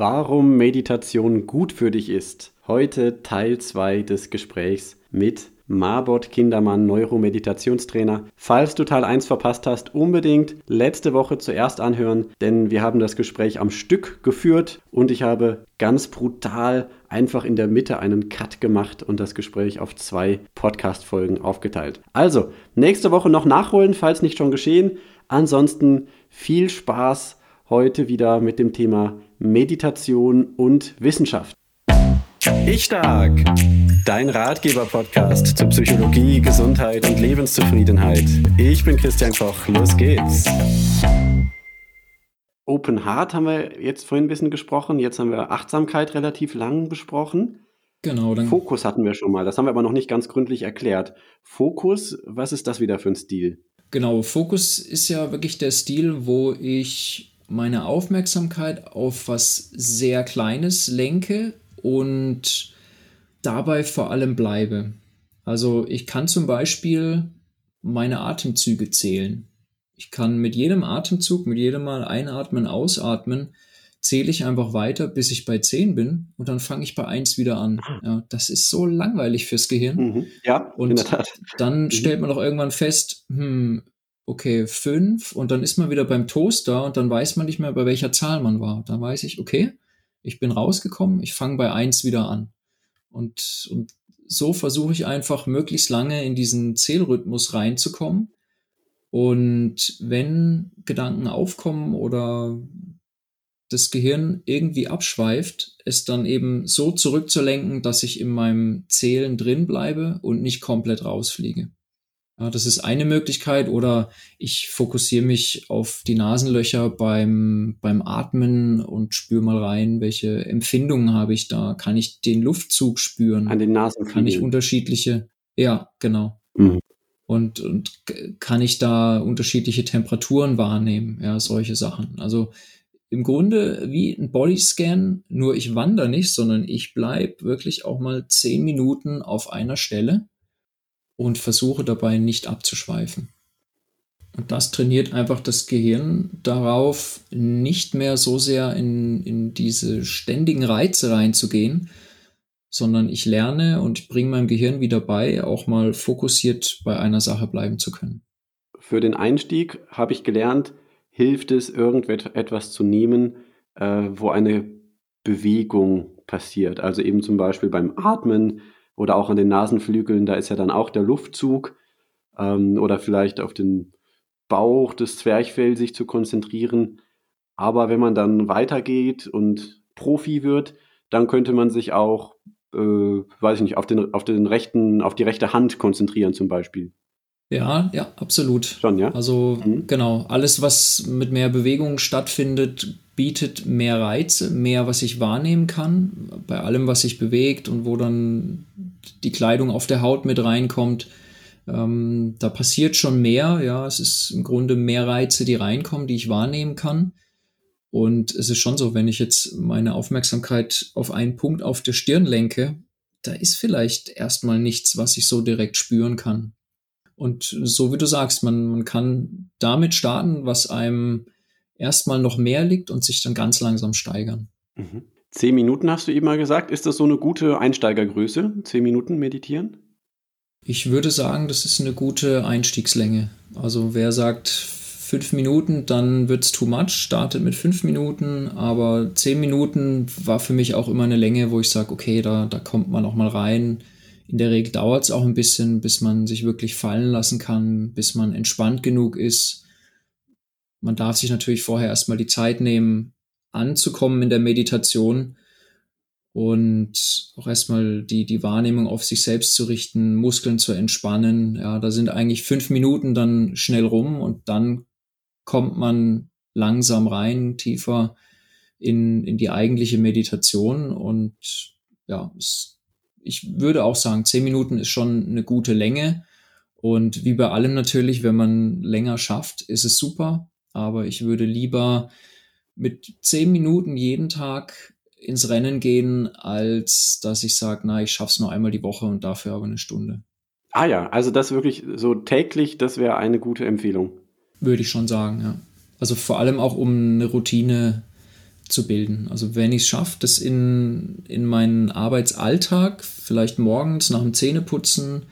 Warum Meditation gut für dich ist. Heute Teil 2 des Gesprächs mit Marbot Kindermann, Neuromeditationstrainer. Falls du Teil 1 verpasst hast, unbedingt letzte Woche zuerst anhören, denn wir haben das Gespräch am Stück geführt und ich habe ganz brutal einfach in der Mitte einen Cut gemacht und das Gespräch auf zwei Podcast-Folgen aufgeteilt. Also, nächste Woche noch nachholen, falls nicht schon geschehen. Ansonsten viel Spaß heute wieder mit dem Thema Meditation und Wissenschaft. Ich stark. Dein Ratgeber-Podcast zu Psychologie, Gesundheit und Lebenszufriedenheit. Ich bin Christian Koch. Los geht's. Open Heart haben wir jetzt vorhin ein bisschen gesprochen. Jetzt haben wir Achtsamkeit relativ lang besprochen. Genau. Dann Fokus hatten wir schon mal. Das haben wir aber noch nicht ganz gründlich erklärt. Fokus, was ist das wieder für ein Stil? Genau, Fokus ist ja wirklich der Stil, wo ich meine Aufmerksamkeit auf was sehr Kleines lenke und dabei vor allem bleibe. Also ich kann zum Beispiel meine Atemzüge zählen. Ich kann mit jedem Atemzug, mit jedem Mal einatmen, ausatmen, zähle ich einfach weiter, bis ich bei 10 bin und dann fange ich bei 1 wieder an. Ja, das ist so langweilig fürs Gehirn. Mhm. Ja, und in der Tat. dann mhm. stellt man doch irgendwann fest, hm, okay, 5 und dann ist man wieder beim Toaster und dann weiß man nicht mehr, bei welcher Zahl man war. Dann weiß ich, okay, ich bin rausgekommen, ich fange bei 1 wieder an. Und, und so versuche ich einfach möglichst lange in diesen Zählrhythmus reinzukommen. Und wenn Gedanken aufkommen oder das Gehirn irgendwie abschweift, es dann eben so zurückzulenken, dass ich in meinem Zählen drin bleibe und nicht komplett rausfliege. Ja, das ist eine Möglichkeit oder ich fokussiere mich auf die Nasenlöcher beim, beim Atmen und spüre mal rein, welche Empfindungen habe ich da. Kann ich den Luftzug spüren? An den Nasen. Kann ich unterschiedliche, ja, genau. Mhm. Und, und kann ich da unterschiedliche Temperaturen wahrnehmen? Ja, solche Sachen. Also im Grunde wie ein Bodyscan, nur ich wandere nicht, sondern ich bleib wirklich auch mal zehn Minuten auf einer Stelle und versuche dabei nicht abzuschweifen. Und das trainiert einfach das Gehirn darauf, nicht mehr so sehr in, in diese ständigen Reize reinzugehen, sondern ich lerne und bringe meinem Gehirn wieder bei, auch mal fokussiert bei einer Sache bleiben zu können. Für den Einstieg habe ich gelernt, hilft es, irgendetwas zu nehmen, äh, wo eine Bewegung passiert. Also eben zum Beispiel beim Atmen oder auch an den Nasenflügeln, da ist ja dann auch der Luftzug ähm, oder vielleicht auf den Bauch des Zwerchfell sich zu konzentrieren. Aber wenn man dann weitergeht und Profi wird, dann könnte man sich auch, äh, weiß ich nicht, auf den, auf den rechten, auf die rechte Hand konzentrieren zum Beispiel. Ja, ja, absolut. Schon, ja. Also mhm. genau, alles, was mit mehr Bewegung stattfindet, bietet mehr Reize, mehr, was ich wahrnehmen kann, bei allem, was sich bewegt und wo dann die Kleidung auf der Haut mit reinkommt. Ähm, da passiert schon mehr, ja, es ist im Grunde mehr Reize, die reinkommen, die ich wahrnehmen kann. Und es ist schon so, wenn ich jetzt meine Aufmerksamkeit auf einen Punkt auf der Stirn lenke, da ist vielleicht erstmal nichts, was ich so direkt spüren kann. Und so wie du sagst, man, man kann damit starten, was einem erstmal noch mehr liegt und sich dann ganz langsam steigern. Mhm. Zehn Minuten hast du eben mal gesagt. Ist das so eine gute Einsteigergröße? Zehn Minuten meditieren? Ich würde sagen, das ist eine gute Einstiegslänge. Also wer sagt fünf Minuten, dann wird es too much, startet mit fünf Minuten, aber zehn Minuten war für mich auch immer eine Länge, wo ich sage, okay, da, da kommt man auch mal rein in der Regel dauert es auch ein bisschen, bis man sich wirklich fallen lassen kann, bis man entspannt genug ist. Man darf sich natürlich vorher erstmal die Zeit nehmen, anzukommen in der Meditation und auch erstmal die, die Wahrnehmung auf sich selbst zu richten, Muskeln zu entspannen. Ja, da sind eigentlich fünf Minuten dann schnell rum und dann kommt man langsam rein, tiefer in, in die eigentliche Meditation und ja, es ich würde auch sagen, zehn Minuten ist schon eine gute Länge. Und wie bei allem natürlich, wenn man länger schafft, ist es super. Aber ich würde lieber mit zehn Minuten jeden Tag ins Rennen gehen, als dass ich sage, na, ich schaff's nur einmal die Woche und dafür aber eine Stunde. Ah ja, also das wirklich so täglich, das wäre eine gute Empfehlung. Würde ich schon sagen, ja. Also vor allem auch, um eine Routine zu bilden. Also wenn ich es schaffe, das in, in meinen Arbeitsalltag, vielleicht morgens nach dem Zähneputzen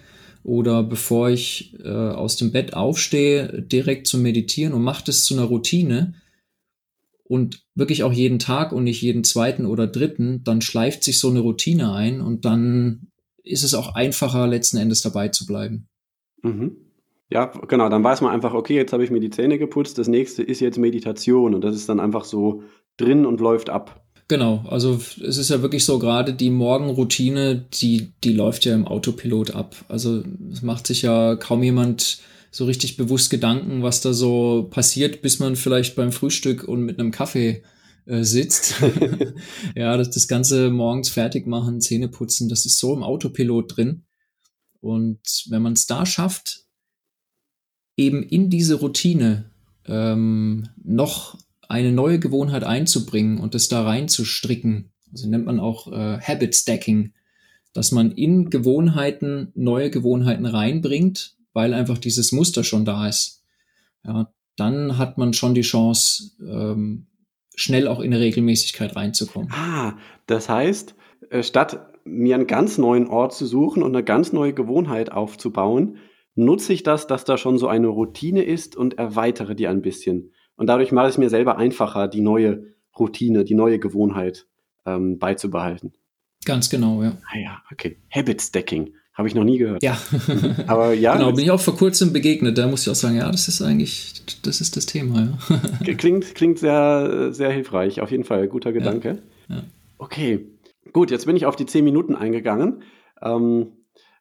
oder bevor ich äh, aus dem Bett aufstehe, direkt zu meditieren und mache das zu einer Routine und wirklich auch jeden Tag und nicht jeden zweiten oder dritten, dann schleift sich so eine Routine ein und dann ist es auch einfacher, letzten Endes dabei zu bleiben. Mhm. Ja, genau, dann weiß man einfach, okay, jetzt habe ich mir die Zähne geputzt, das nächste ist jetzt Meditation und das ist dann einfach so drin und läuft ab. Genau, also es ist ja wirklich so, gerade die Morgenroutine, die, die läuft ja im Autopilot ab. Also es macht sich ja kaum jemand so richtig bewusst Gedanken, was da so passiert, bis man vielleicht beim Frühstück und mit einem Kaffee äh, sitzt. ja, das, das Ganze morgens fertig machen, Zähne putzen, das ist so im Autopilot drin. Und wenn man es da schafft, eben in diese Routine ähm, noch eine neue Gewohnheit einzubringen und das da reinzustricken. Also nennt man auch äh, Habit Stacking, dass man in Gewohnheiten neue Gewohnheiten reinbringt, weil einfach dieses Muster schon da ist. Ja, dann hat man schon die Chance, ähm, schnell auch in eine Regelmäßigkeit reinzukommen. Ah, das heißt, äh, statt mir einen ganz neuen Ort zu suchen und eine ganz neue Gewohnheit aufzubauen, nutze ich das, dass da schon so eine Routine ist und erweitere die ein bisschen. Und dadurch mache ich es mir selber einfacher, die neue Routine, die neue Gewohnheit ähm, beizubehalten. Ganz genau, ja. Ah ja, okay. Habit Stacking. Habe ich noch nie gehört. Ja. Aber ja. Genau, bin ich auch vor kurzem begegnet. Da muss ich auch sagen, ja, das ist eigentlich, das ist das Thema, ja. klingt, klingt sehr, sehr hilfreich. Auf jeden Fall. Guter Gedanke. Ja. ja. Okay. Gut, jetzt bin ich auf die zehn Minuten eingegangen. Ähm,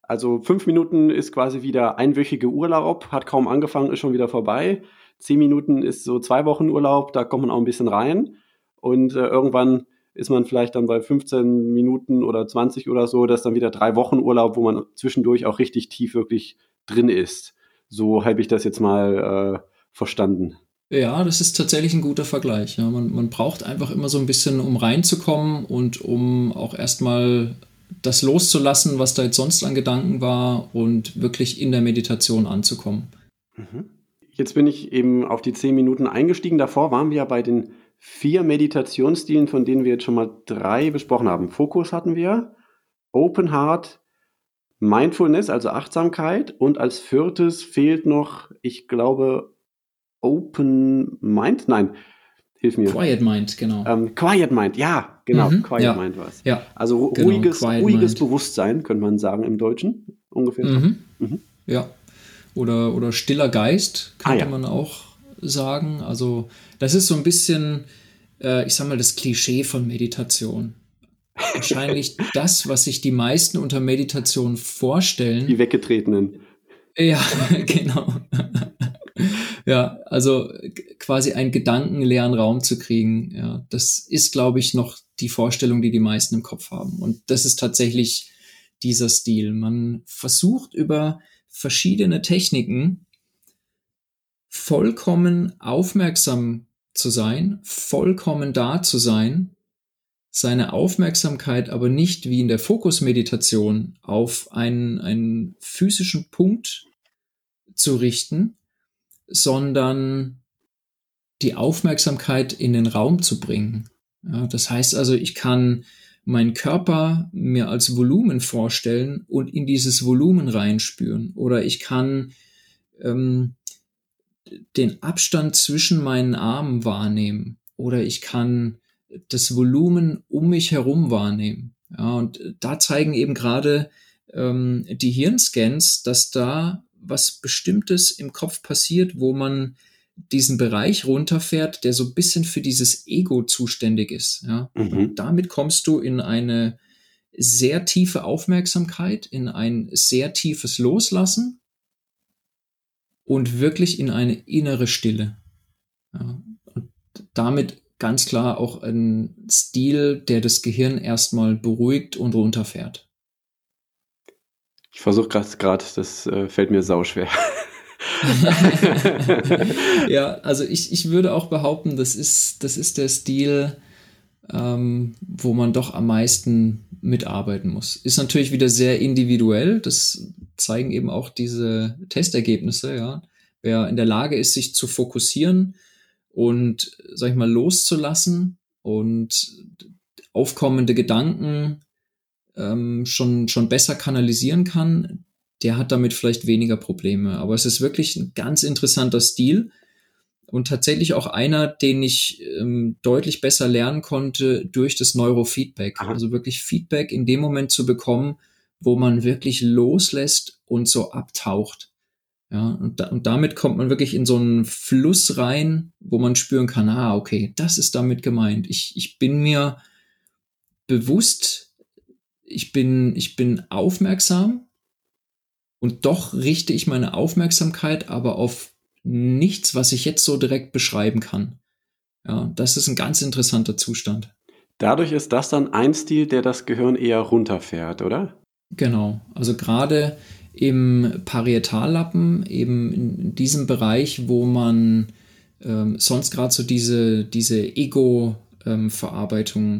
also fünf Minuten ist quasi wieder einwöchige Urlaub, hat kaum angefangen, ist schon wieder vorbei. Zehn Minuten ist so zwei Wochen Urlaub, da kommt man auch ein bisschen rein. Und äh, irgendwann ist man vielleicht dann bei 15 Minuten oder 20 oder so, das ist dann wieder drei Wochen Urlaub, wo man zwischendurch auch richtig tief wirklich drin ist. So habe ich das jetzt mal äh, verstanden. Ja, das ist tatsächlich ein guter Vergleich. Ja, man, man braucht einfach immer so ein bisschen, um reinzukommen und um auch erstmal das loszulassen, was da jetzt sonst an Gedanken war und wirklich in der Meditation anzukommen. Mhm. Jetzt bin ich eben auf die zehn Minuten eingestiegen. Davor waren wir ja bei den vier Meditationsstilen, von denen wir jetzt schon mal drei besprochen haben. Fokus hatten wir, Open Heart, Mindfulness, also Achtsamkeit und als viertes fehlt noch, ich glaube, Open Mind. Nein, hilf mir. Quiet Mind, genau. Ähm, Quiet Mind, ja, genau. Mhm, Quiet ja, Mind war es. Ja, also genau, ruhiges, ruhiges Bewusstsein, könnte man sagen im Deutschen ungefähr. Mhm. Mhm. Ja, oder, oder stiller Geist, könnte ah, ja. man auch sagen. Also, das ist so ein bisschen, äh, ich sag mal, das Klischee von Meditation. Wahrscheinlich das, was sich die meisten unter Meditation vorstellen. Die Weggetretenen. Ja, genau. ja, also quasi einen gedankenleeren Raum zu kriegen, ja, das ist, glaube ich, noch die Vorstellung, die die meisten im Kopf haben. Und das ist tatsächlich dieser Stil. Man versucht über verschiedene Techniken vollkommen aufmerksam zu sein, vollkommen da zu sein, seine Aufmerksamkeit aber nicht wie in der Fokusmeditation auf einen, einen physischen Punkt zu richten, sondern die Aufmerksamkeit in den Raum zu bringen. Ja, das heißt also, ich kann meinen Körper mir als Volumen vorstellen und in dieses Volumen reinspüren. Oder ich kann ähm, den Abstand zwischen meinen Armen wahrnehmen. Oder ich kann das Volumen um mich herum wahrnehmen. Ja, und da zeigen eben gerade ähm, die Hirnscans, dass da was Bestimmtes im Kopf passiert, wo man diesen Bereich runterfährt, der so ein bisschen für dieses Ego zuständig ist. Ja? Mhm. Und damit kommst du in eine sehr tiefe Aufmerksamkeit, in ein sehr tiefes Loslassen und wirklich in eine innere Stille. Ja? Und damit ganz klar auch ein Stil, der das Gehirn erstmal beruhigt und runterfährt. Ich versuche gerade, das äh, fällt mir sauschwer. ja, also ich, ich würde auch behaupten, das ist, das ist der Stil, ähm, wo man doch am meisten mitarbeiten muss. Ist natürlich wieder sehr individuell, das zeigen eben auch diese Testergebnisse, ja. Wer in der Lage ist, sich zu fokussieren und, sag ich mal, loszulassen und aufkommende Gedanken ähm, schon, schon besser kanalisieren kann, der hat damit vielleicht weniger Probleme. Aber es ist wirklich ein ganz interessanter Stil und tatsächlich auch einer, den ich ähm, deutlich besser lernen konnte durch das Neurofeedback. Aha. Also wirklich Feedback in dem Moment zu bekommen, wo man wirklich loslässt und so abtaucht. Ja, und, da, und damit kommt man wirklich in so einen Fluss rein, wo man spüren kann, ah, okay, das ist damit gemeint. Ich, ich bin mir bewusst, ich bin, ich bin aufmerksam und doch richte ich meine Aufmerksamkeit aber auf nichts, was ich jetzt so direkt beschreiben kann. Ja, das ist ein ganz interessanter Zustand. Dadurch ist das dann ein Stil, der das Gehirn eher runterfährt, oder? Genau. Also gerade im Parietallappen, eben in diesem Bereich, wo man ähm, sonst gerade so diese, diese Ego- ähm,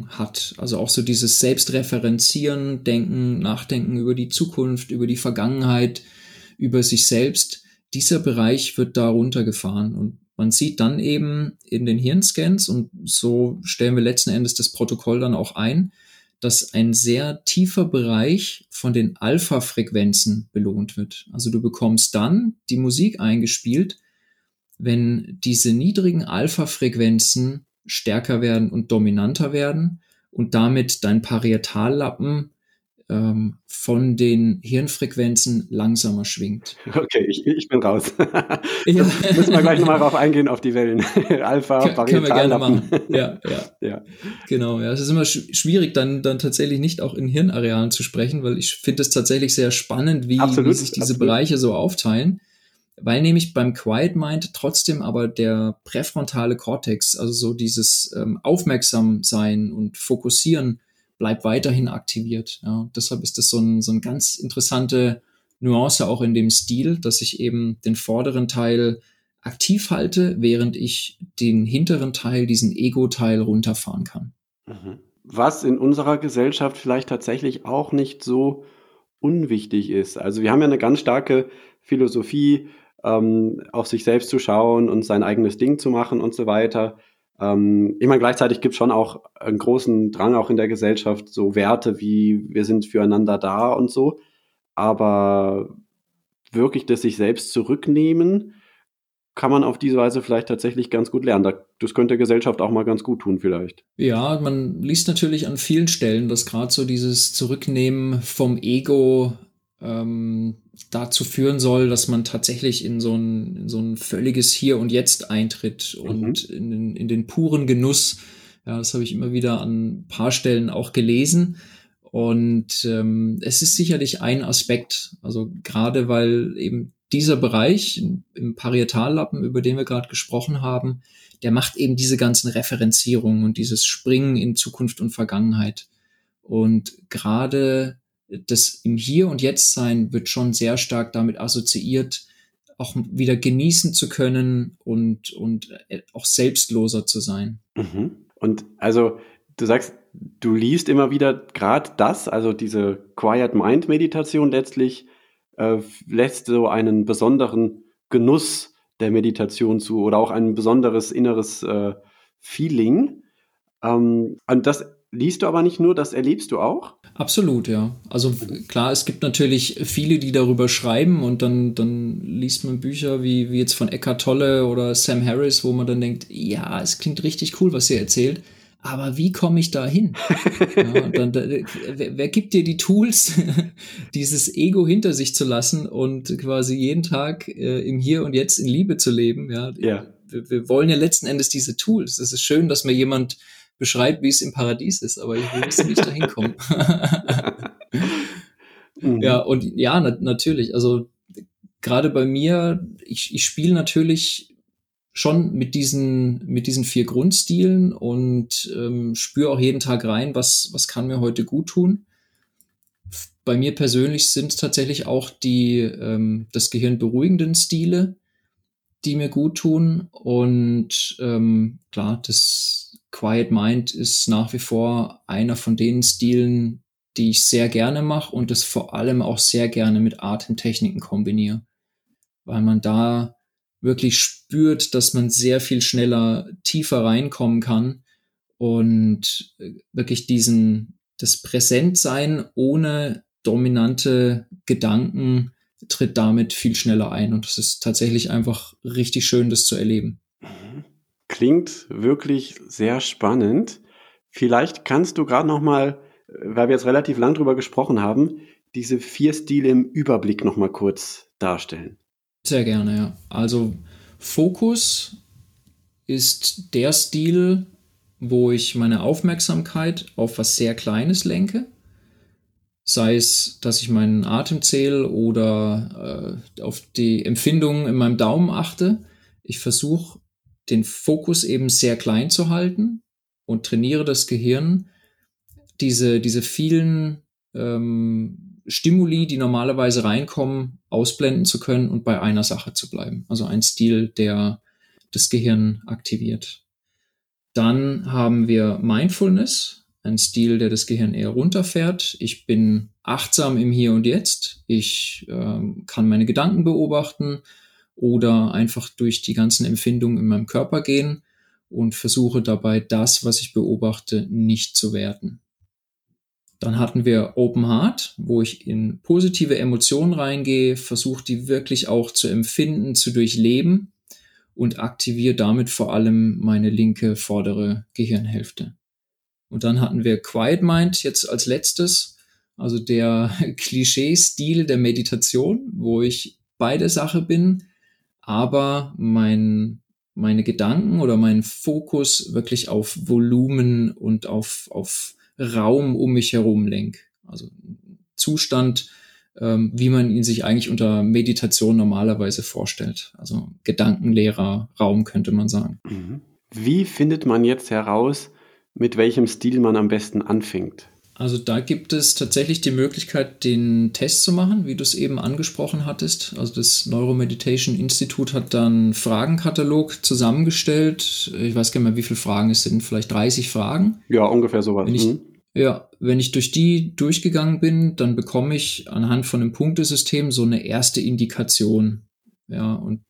hat. Also auch so dieses Selbstreferenzieren, Denken, Nachdenken über die Zukunft, über die Vergangenheit, über sich selbst. Dieser Bereich wird da runtergefahren und man sieht dann eben in den Hirnscans und so stellen wir letzten Endes das Protokoll dann auch ein, dass ein sehr tiefer Bereich von den Alpha-Frequenzen belohnt wird. Also du bekommst dann die Musik eingespielt, wenn diese niedrigen Alpha-Frequenzen stärker werden und dominanter werden und damit dein Parietallappen ähm, von den Hirnfrequenzen langsamer schwingt. Okay, ich, ich bin raus. ja. Müssen wir gleich nochmal drauf eingehen, auf die Wellen. Alpha, K Können wir gerne machen. Ja, ja. ja. Genau, ja. Es ist immer sch schwierig, dann, dann tatsächlich nicht auch in Hirnarealen zu sprechen, weil ich finde es tatsächlich sehr spannend, wie, absolut, wie sich diese absolut. Bereiche so aufteilen weil nämlich beim Quiet Mind trotzdem aber der präfrontale Kortex, also so dieses ähm, Aufmerksam sein und Fokussieren, bleibt weiterhin aktiviert. Ja, deshalb ist das so ein, so ein ganz interessante Nuance auch in dem Stil, dass ich eben den vorderen Teil aktiv halte, während ich den hinteren Teil, diesen Ego-Teil runterfahren kann. Mhm. Was in unserer Gesellschaft vielleicht tatsächlich auch nicht so unwichtig ist. Also wir haben ja eine ganz starke Philosophie, ähm, auf sich selbst zu schauen und sein eigenes Ding zu machen und so weiter. Ähm, ich meine, gleichzeitig gibt es schon auch einen großen Drang auch in der Gesellschaft, so Werte wie wir sind füreinander da und so. Aber wirklich das sich selbst zurücknehmen, kann man auf diese Weise vielleicht tatsächlich ganz gut lernen. Das könnte der Gesellschaft auch mal ganz gut tun, vielleicht. Ja, man liest natürlich an vielen Stellen, dass gerade so dieses Zurücknehmen vom Ego ähm, dazu führen soll, dass man tatsächlich in so ein, in so ein völliges Hier und Jetzt eintritt mhm. und in, den, in den puren Genuss. Ja, das habe ich immer wieder an ein paar Stellen auch gelesen. Und ähm, es ist sicherlich ein Aspekt, also gerade weil eben dieser Bereich im Parietallappen, über den wir gerade gesprochen haben, der macht eben diese ganzen Referenzierungen und dieses Springen in Zukunft und Vergangenheit. Und gerade das im Hier und Jetzt sein wird schon sehr stark damit assoziiert, auch wieder genießen zu können und, und äh, auch selbstloser zu sein. Mhm. Und also du sagst, du liest immer wieder gerade das, also diese Quiet Mind Meditation letztlich äh, lässt so einen besonderen Genuss der Meditation zu oder auch ein besonderes inneres äh, Feeling. Ähm, und das liest du aber nicht nur, das erlebst du auch? Absolut, ja. Also klar, es gibt natürlich viele, die darüber schreiben und dann, dann liest man Bücher wie, wie jetzt von Eckhart Tolle oder Sam Harris, wo man dann denkt, ja, es klingt richtig cool, was ihr erzählt, aber wie komme ich da hin? ja, dann, wer, wer, gibt dir die Tools, dieses Ego hinter sich zu lassen und quasi jeden Tag äh, im Hier und Jetzt in Liebe zu leben? Ja, ja. Wir, wir wollen ja letzten Endes diese Tools. Es ist schön, dass mir jemand beschreibt, wie es im Paradies ist, aber ich will nicht dahin kommen. mhm. Ja, und ja, na, natürlich. Also gerade bei mir, ich, ich spiele natürlich schon mit diesen, mit diesen vier Grundstilen und ähm, spüre auch jeden Tag rein, was, was kann mir heute gut tun. Bei mir persönlich sind es tatsächlich auch die ähm, das Gehirn beruhigenden Stile, die mir gut tun. Und ähm, klar, das Quiet Mind ist nach wie vor einer von den Stilen, die ich sehr gerne mache und das vor allem auch sehr gerne mit Atemtechniken kombiniere, weil man da wirklich spürt, dass man sehr viel schneller tiefer reinkommen kann und äh, wirklich diesen, das Präsentsein ohne dominante Gedanken tritt damit viel schneller ein und es ist tatsächlich einfach richtig schön, das zu erleben. Mhm. Klingt wirklich sehr spannend. Vielleicht kannst du gerade noch mal, weil wir jetzt relativ lang drüber gesprochen haben, diese vier Stile im Überblick noch mal kurz darstellen. Sehr gerne, ja. Also Fokus ist der Stil, wo ich meine Aufmerksamkeit auf was sehr Kleines lenke. Sei es, dass ich meinen Atem zähle oder äh, auf die Empfindungen in meinem Daumen achte. Ich versuche den Fokus eben sehr klein zu halten und trainiere das Gehirn, diese, diese vielen ähm, Stimuli, die normalerweise reinkommen, ausblenden zu können und bei einer Sache zu bleiben. Also ein Stil, der das Gehirn aktiviert. Dann haben wir Mindfulness, ein Stil, der das Gehirn eher runterfährt. Ich bin achtsam im Hier und Jetzt. Ich äh, kann meine Gedanken beobachten oder einfach durch die ganzen Empfindungen in meinem Körper gehen und versuche dabei das, was ich beobachte, nicht zu werten. Dann hatten wir Open Heart, wo ich in positive Emotionen reingehe, versuche die wirklich auch zu empfinden, zu durchleben und aktiviere damit vor allem meine linke vordere Gehirnhälfte. Und dann hatten wir Quiet Mind jetzt als letztes, also der Klischee-Stil der Meditation, wo ich bei der Sache bin, aber mein, meine Gedanken oder mein Fokus wirklich auf Volumen und auf, auf Raum um mich herum lenk. Also Zustand, ähm, wie man ihn sich eigentlich unter Meditation normalerweise vorstellt. Also gedankenleerer Raum könnte man sagen. Mhm. Wie findet man jetzt heraus, mit welchem Stil man am besten anfängt? Also da gibt es tatsächlich die Möglichkeit, den Test zu machen, wie du es eben angesprochen hattest. Also das Neuromeditation Institut hat dann Fragenkatalog zusammengestellt. Ich weiß gar nicht mehr, wie viele Fragen es sind, vielleicht 30 Fragen. Ja, ungefähr sowas. Wenn ich, mhm. Ja, wenn ich durch die durchgegangen bin, dann bekomme ich anhand von einem Punktesystem so eine erste Indikation. Ja, und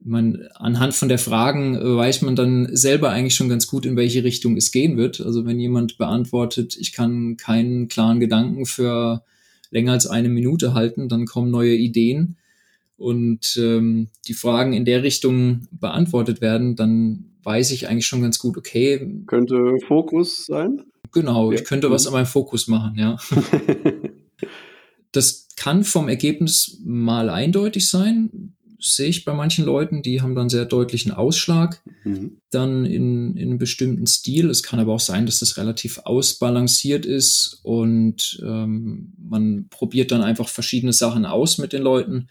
man, anhand von der Fragen weiß man dann selber eigentlich schon ganz gut, in welche Richtung es gehen wird. Also wenn jemand beantwortet, ich kann keinen klaren Gedanken für länger als eine Minute halten, dann kommen neue Ideen und ähm, die Fragen in der Richtung beantwortet werden, dann weiß ich eigentlich schon ganz gut, okay. Könnte Fokus sein? Genau, ja. ich könnte was mhm. an meinem Fokus machen, ja. das kann vom Ergebnis mal eindeutig sein. Sehe ich bei manchen Leuten, die haben dann sehr deutlichen Ausschlag, mhm. dann in, in einem bestimmten Stil. Es kann aber auch sein, dass das relativ ausbalanciert ist und ähm, man probiert dann einfach verschiedene Sachen aus mit den Leuten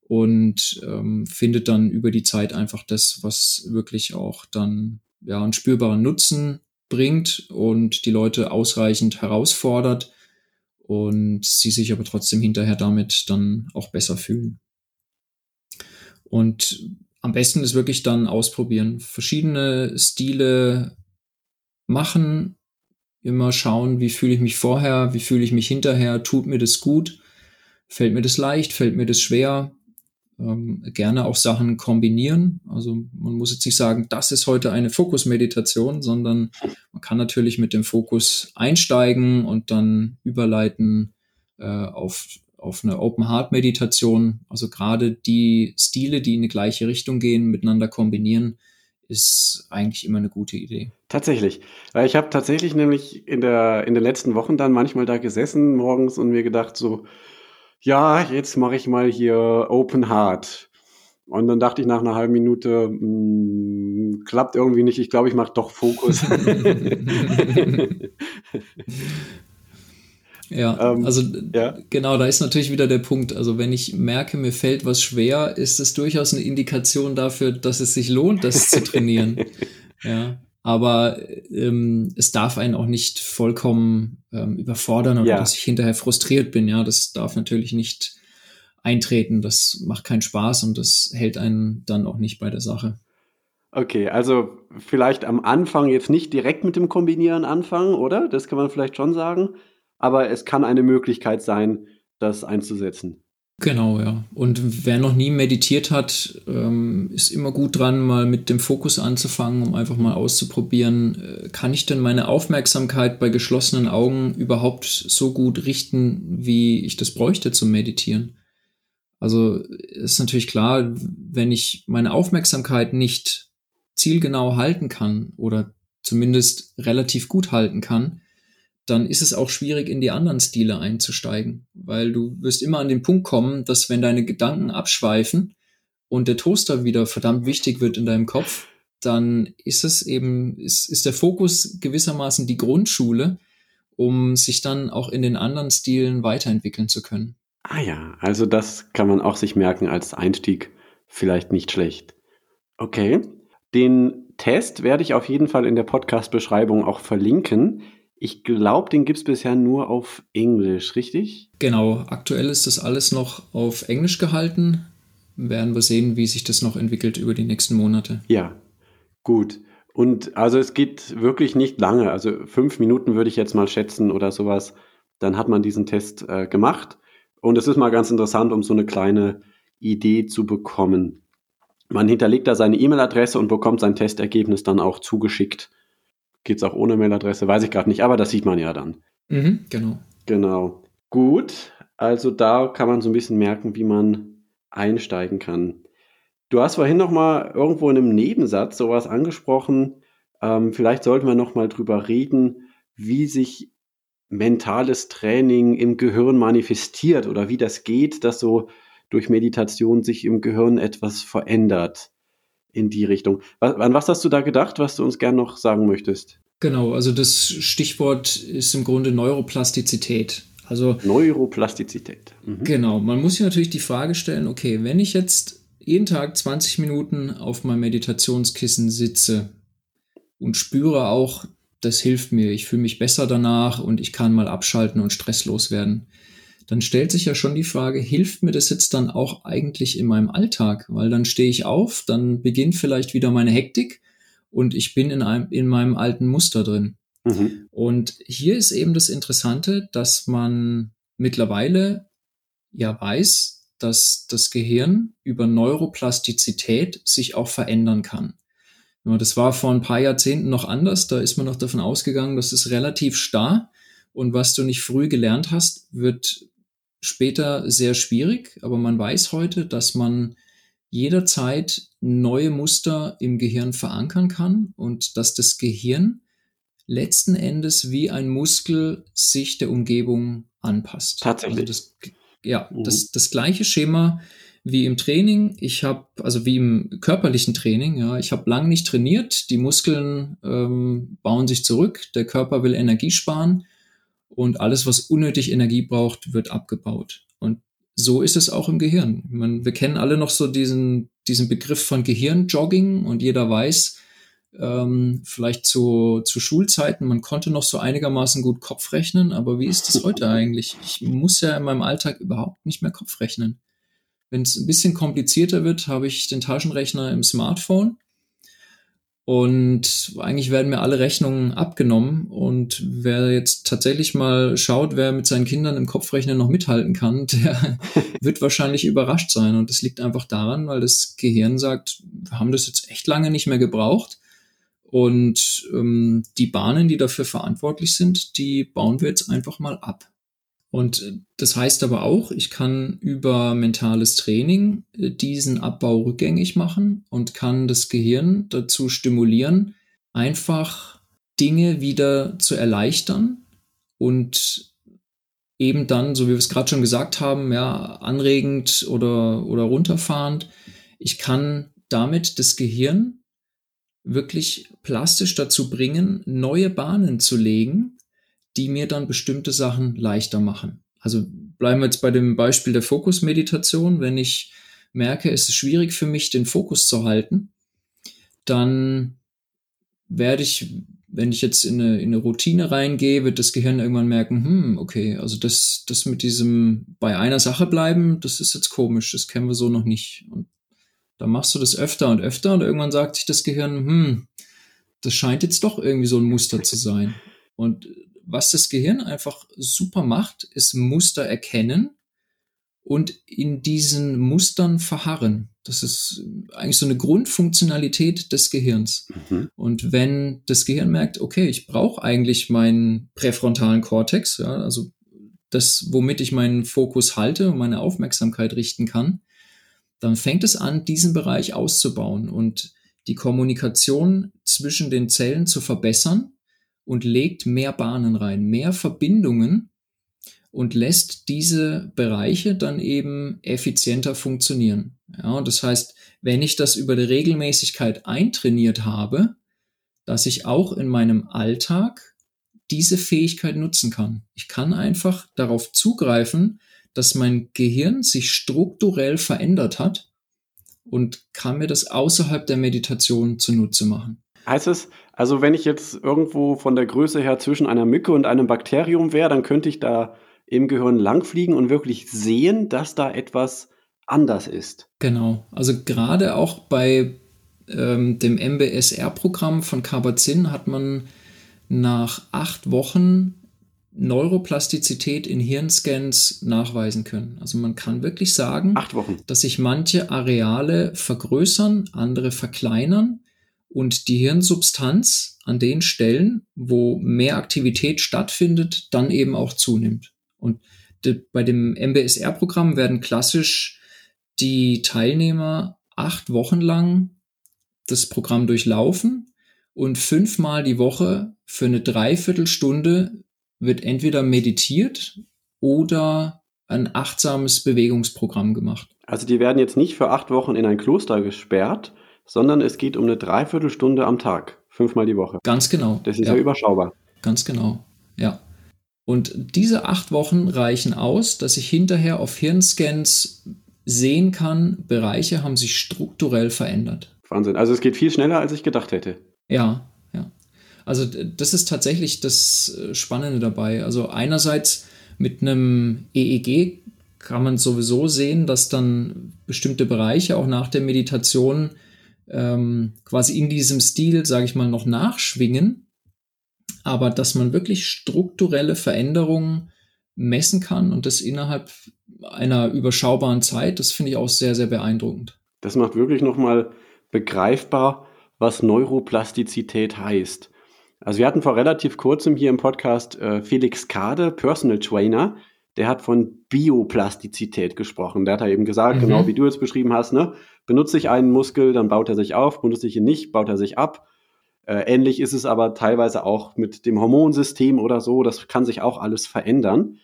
und ähm, findet dann über die Zeit einfach das, was wirklich auch dann ja einen spürbaren Nutzen bringt und die Leute ausreichend herausfordert und sie sich aber trotzdem hinterher damit dann auch besser fühlen. Und am besten ist wirklich dann ausprobieren, verschiedene Stile machen, immer schauen, wie fühle ich mich vorher, wie fühle ich mich hinterher, tut mir das gut, fällt mir das leicht, fällt mir das schwer, ähm, gerne auch Sachen kombinieren. Also man muss jetzt nicht sagen, das ist heute eine Fokusmeditation, sondern man kann natürlich mit dem Fokus einsteigen und dann überleiten äh, auf, auf eine Open Heart Meditation. Also gerade die Stile, die in die gleiche Richtung gehen, miteinander kombinieren, ist eigentlich immer eine gute Idee. Tatsächlich. Ich habe tatsächlich nämlich in, der, in den letzten Wochen dann manchmal da gesessen morgens und mir gedacht, so, ja, jetzt mache ich mal hier Open Heart. Und dann dachte ich nach einer halben Minute, mh, hm, klappt irgendwie nicht, ich glaube, ich mache doch Fokus. ja, ähm, also ja. genau, da ist natürlich wieder der Punkt. Also wenn ich merke, mir fällt was schwer, ist es durchaus eine Indikation dafür, dass es sich lohnt, das zu trainieren. ja. Aber ähm, es darf einen auch nicht vollkommen ähm, überfordern oder ja. dass ich hinterher frustriert bin. Ja, das darf natürlich nicht eintreten. Das macht keinen Spaß und das hält einen dann auch nicht bei der Sache. Okay, also vielleicht am Anfang jetzt nicht direkt mit dem Kombinieren anfangen, oder? Das kann man vielleicht schon sagen. Aber es kann eine Möglichkeit sein, das einzusetzen. Genau, ja. Und wer noch nie meditiert hat, ähm, ist immer gut dran, mal mit dem Fokus anzufangen, um einfach mal auszuprobieren, äh, kann ich denn meine Aufmerksamkeit bei geschlossenen Augen überhaupt so gut richten, wie ich das bräuchte zum Meditieren? Also ist natürlich klar, wenn ich meine Aufmerksamkeit nicht zielgenau halten kann oder zumindest relativ gut halten kann, dann ist es auch schwierig, in die anderen Stile einzusteigen, weil du wirst immer an den Punkt kommen, dass wenn deine Gedanken abschweifen und der Toaster wieder verdammt wichtig wird in deinem Kopf, dann ist es eben, ist, ist der Fokus gewissermaßen die Grundschule, um sich dann auch in den anderen Stilen weiterentwickeln zu können. Ah ja, also das kann man auch sich merken als Einstieg. Vielleicht nicht schlecht. Okay. Den Test werde ich auf jeden Fall in der Podcast-Beschreibung auch verlinken. Ich glaube, den gibt es bisher nur auf Englisch, richtig? Genau, aktuell ist das alles noch auf Englisch gehalten. Werden wir sehen, wie sich das noch entwickelt über die nächsten Monate. Ja, gut. Und also es geht wirklich nicht lange. Also fünf Minuten würde ich jetzt mal schätzen oder sowas. Dann hat man diesen Test äh, gemacht. Und es ist mal ganz interessant, um so eine kleine Idee zu bekommen. Man hinterlegt da seine E-Mail-Adresse und bekommt sein Testergebnis dann auch zugeschickt. Geht es auch ohne Mailadresse? Weiß ich gerade nicht, aber das sieht man ja dann. Mhm, genau. Genau. Gut, also da kann man so ein bisschen merken, wie man einsteigen kann. Du hast vorhin noch mal irgendwo in einem Nebensatz sowas angesprochen. Ähm, vielleicht sollten wir noch mal drüber reden, wie sich mentales Training im Gehirn manifestiert oder wie das geht, dass so durch Meditation sich im Gehirn etwas verändert in die Richtung. An was hast du da gedacht, was du uns gern noch sagen möchtest? Genau, also das Stichwort ist im Grunde Neuroplastizität. Also Neuroplastizität. Mhm. Genau, man muss sich natürlich die Frage stellen, okay, wenn ich jetzt jeden Tag 20 Minuten auf meinem Meditationskissen sitze und spüre auch, das hilft mir, ich fühle mich besser danach und ich kann mal abschalten und stresslos werden dann stellt sich ja schon die Frage, hilft mir das jetzt dann auch eigentlich in meinem Alltag? Weil dann stehe ich auf, dann beginnt vielleicht wieder meine Hektik und ich bin in, einem, in meinem alten Muster drin. Mhm. Und hier ist eben das Interessante, dass man mittlerweile ja weiß, dass das Gehirn über Neuroplastizität sich auch verändern kann. Das war vor ein paar Jahrzehnten noch anders. Da ist man noch davon ausgegangen, dass es relativ starr und was du nicht früh gelernt hast, wird später sehr schwierig, aber man weiß heute, dass man jederzeit neue Muster im Gehirn verankern kann und dass das Gehirn letzten Endes wie ein Muskel sich der Umgebung anpasst. Tatsächlich. Also das, ja, mhm. das, das gleiche Schema wie im Training. Ich habe, also wie im körperlichen Training, ja, ich habe lang nicht trainiert, die Muskeln ähm, bauen sich zurück, der Körper will Energie sparen und alles, was unnötig Energie braucht, wird abgebaut. Und so ist es auch im Gehirn. Man, wir kennen alle noch so diesen, diesen Begriff von Gehirnjogging und jeder weiß, ähm, vielleicht zu, zu Schulzeiten, man konnte noch so einigermaßen gut Kopf rechnen, aber wie ist das heute eigentlich? Ich muss ja in meinem Alltag überhaupt nicht mehr Kopf rechnen. Wenn es ein bisschen komplizierter wird, habe ich den Taschenrechner im Smartphone und eigentlich werden mir alle Rechnungen abgenommen. Und wer jetzt tatsächlich mal schaut, wer mit seinen Kindern im Kopfrechnen noch mithalten kann, der wird wahrscheinlich überrascht sein. Und das liegt einfach daran, weil das Gehirn sagt, wir haben das jetzt echt lange nicht mehr gebraucht. Und ähm, die Bahnen, die dafür verantwortlich sind, die bauen wir jetzt einfach mal ab. Und äh, das heißt aber auch, ich kann über mentales Training äh, diesen Abbau rückgängig machen und kann das Gehirn dazu stimulieren, einfach Dinge wieder zu erleichtern und eben dann, so wie wir es gerade schon gesagt haben, ja, anregend oder, oder runterfahrend. Ich kann damit das Gehirn wirklich plastisch dazu bringen, neue Bahnen zu legen, die mir dann bestimmte Sachen leichter machen. Also bleiben wir jetzt bei dem Beispiel der Fokusmeditation. Wenn ich merke, es ist schwierig für mich, den Fokus zu halten, dann werde ich, wenn ich jetzt in eine, in eine Routine reingehe, wird das Gehirn irgendwann merken, hm, okay, also das, das mit diesem bei einer Sache bleiben, das ist jetzt komisch, das kennen wir so noch nicht. Und dann machst du das öfter und öfter und irgendwann sagt sich das Gehirn, hm, das scheint jetzt doch irgendwie so ein Muster zu sein. Und was das Gehirn einfach super macht, ist Muster erkennen und in diesen Mustern verharren. Das ist eigentlich so eine Grundfunktionalität des Gehirns. Mhm. Und wenn das Gehirn merkt, okay, ich brauche eigentlich meinen präfrontalen Kortex, ja, also das, womit ich meinen Fokus halte und meine Aufmerksamkeit richten kann, dann fängt es an, diesen Bereich auszubauen und die Kommunikation zwischen den Zellen zu verbessern und legt mehr Bahnen rein, mehr Verbindungen und lässt diese Bereiche dann eben effizienter funktionieren. Ja, und das heißt, wenn ich das über die Regelmäßigkeit eintrainiert habe, dass ich auch in meinem Alltag diese Fähigkeit nutzen kann. Ich kann einfach darauf zugreifen, dass mein Gehirn sich strukturell verändert hat und kann mir das außerhalb der Meditation zunutze machen. Heißt es, also wenn ich jetzt irgendwo von der Größe her zwischen einer Mücke und einem Bakterium wäre, dann könnte ich da im Gehirn langfliegen und wirklich sehen, dass da etwas anders ist. Genau. Also gerade auch bei ähm, dem MBSR-Programm von Kabat-Zinn hat man nach acht Wochen Neuroplastizität in Hirnscans nachweisen können. Also man kann wirklich sagen, dass sich manche Areale vergrößern, andere verkleinern und die Hirnsubstanz an den Stellen, wo mehr Aktivität stattfindet, dann eben auch zunimmt. Und bei dem MBSR-Programm werden klassisch die Teilnehmer acht Wochen lang das Programm durchlaufen und fünfmal die Woche für eine Dreiviertelstunde wird entweder meditiert oder ein achtsames Bewegungsprogramm gemacht. Also die werden jetzt nicht für acht Wochen in ein Kloster gesperrt, sondern es geht um eine Dreiviertelstunde am Tag, fünfmal die Woche. Ganz genau. Das ist ja, ja überschaubar. Ganz genau, ja. Und diese acht Wochen reichen aus, dass ich hinterher auf Hirnscans sehen kann, Bereiche haben sich strukturell verändert. Wahnsinn. Also es geht viel schneller, als ich gedacht hätte. Ja, ja. Also das ist tatsächlich das äh, Spannende dabei. Also einerseits mit einem EEG kann man sowieso sehen, dass dann bestimmte Bereiche auch nach der Meditation ähm, quasi in diesem Stil, sage ich mal, noch nachschwingen aber dass man wirklich strukturelle Veränderungen messen kann und das innerhalb einer überschaubaren Zeit, das finde ich auch sehr, sehr beeindruckend. Das macht wirklich nochmal begreifbar, was Neuroplastizität heißt. Also wir hatten vor relativ kurzem hier im Podcast äh, Felix Kade, Personal Trainer, der hat von Bioplastizität gesprochen. Der hat da eben gesagt, genau mhm. genau wie du jetzt beschrieben hast, ne? Benutze ich einen Muskel, dann baut er sich auf, benutze ich ihn nicht, baut er sich ab. Äh, ähnlich ist es aber teilweise auch mit dem Hormonsystem oder so. Das kann sich auch alles verändern.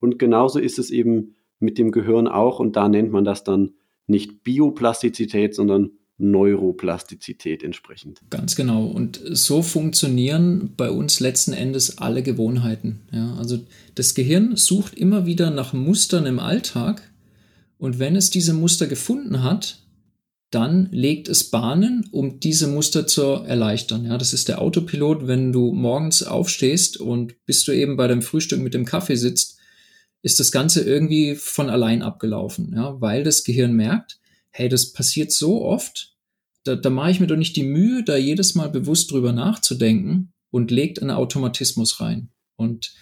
Und genauso ist es eben mit dem Gehirn auch. Und da nennt man das dann nicht Bioplastizität, sondern Neuroplastizität entsprechend. Ganz genau. Und so funktionieren bei uns letzten Endes alle Gewohnheiten. Ja, also das Gehirn sucht immer wieder nach Mustern im Alltag. Und wenn es diese Muster gefunden hat, dann legt es Bahnen, um diese Muster zu erleichtern. Ja, das ist der Autopilot, wenn du morgens aufstehst und bis du eben bei deinem Frühstück mit dem Kaffee sitzt, ist das Ganze irgendwie von allein abgelaufen, ja, weil das Gehirn merkt, hey, das passiert so oft, da, da mache ich mir doch nicht die Mühe, da jedes Mal bewusst drüber nachzudenken und legt einen Automatismus rein. Und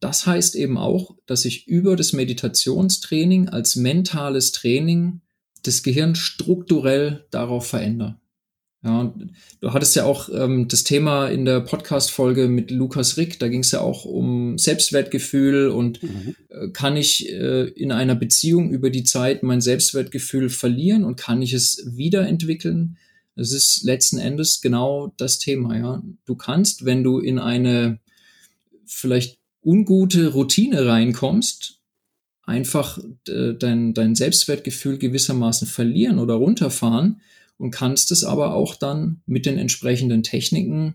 das heißt eben auch, dass ich über das Meditationstraining als mentales Training das Gehirn strukturell darauf verändern. Ja, du hattest ja auch ähm, das Thema in der Podcast-Folge mit Lukas Rick, da ging es ja auch um Selbstwertgefühl und mhm. äh, kann ich äh, in einer Beziehung über die Zeit mein Selbstwertgefühl verlieren und kann ich es wiederentwickeln? Das ist letzten Endes genau das Thema, ja. Du kannst, wenn du in eine vielleicht ungute Routine reinkommst, einfach äh, dein, dein Selbstwertgefühl gewissermaßen verlieren oder runterfahren und kannst es aber auch dann mit den entsprechenden Techniken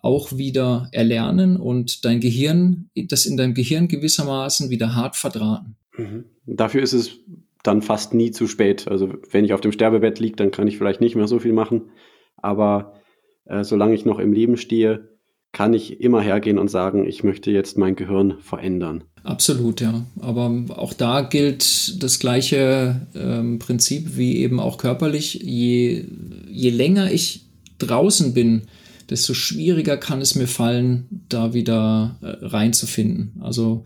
auch wieder erlernen und dein Gehirn, das in deinem Gehirn gewissermaßen wieder hart verdrahten. Mhm. Dafür ist es dann fast nie zu spät. Also wenn ich auf dem Sterbebett liege, dann kann ich vielleicht nicht mehr so viel machen. Aber äh, solange ich noch im Leben stehe, kann ich immer hergehen und sagen, ich möchte jetzt mein Gehirn verändern. Absolut, ja. Aber auch da gilt das gleiche ähm, Prinzip wie eben auch körperlich. Je, je länger ich draußen bin, desto schwieriger kann es mir fallen, da wieder äh, reinzufinden. Also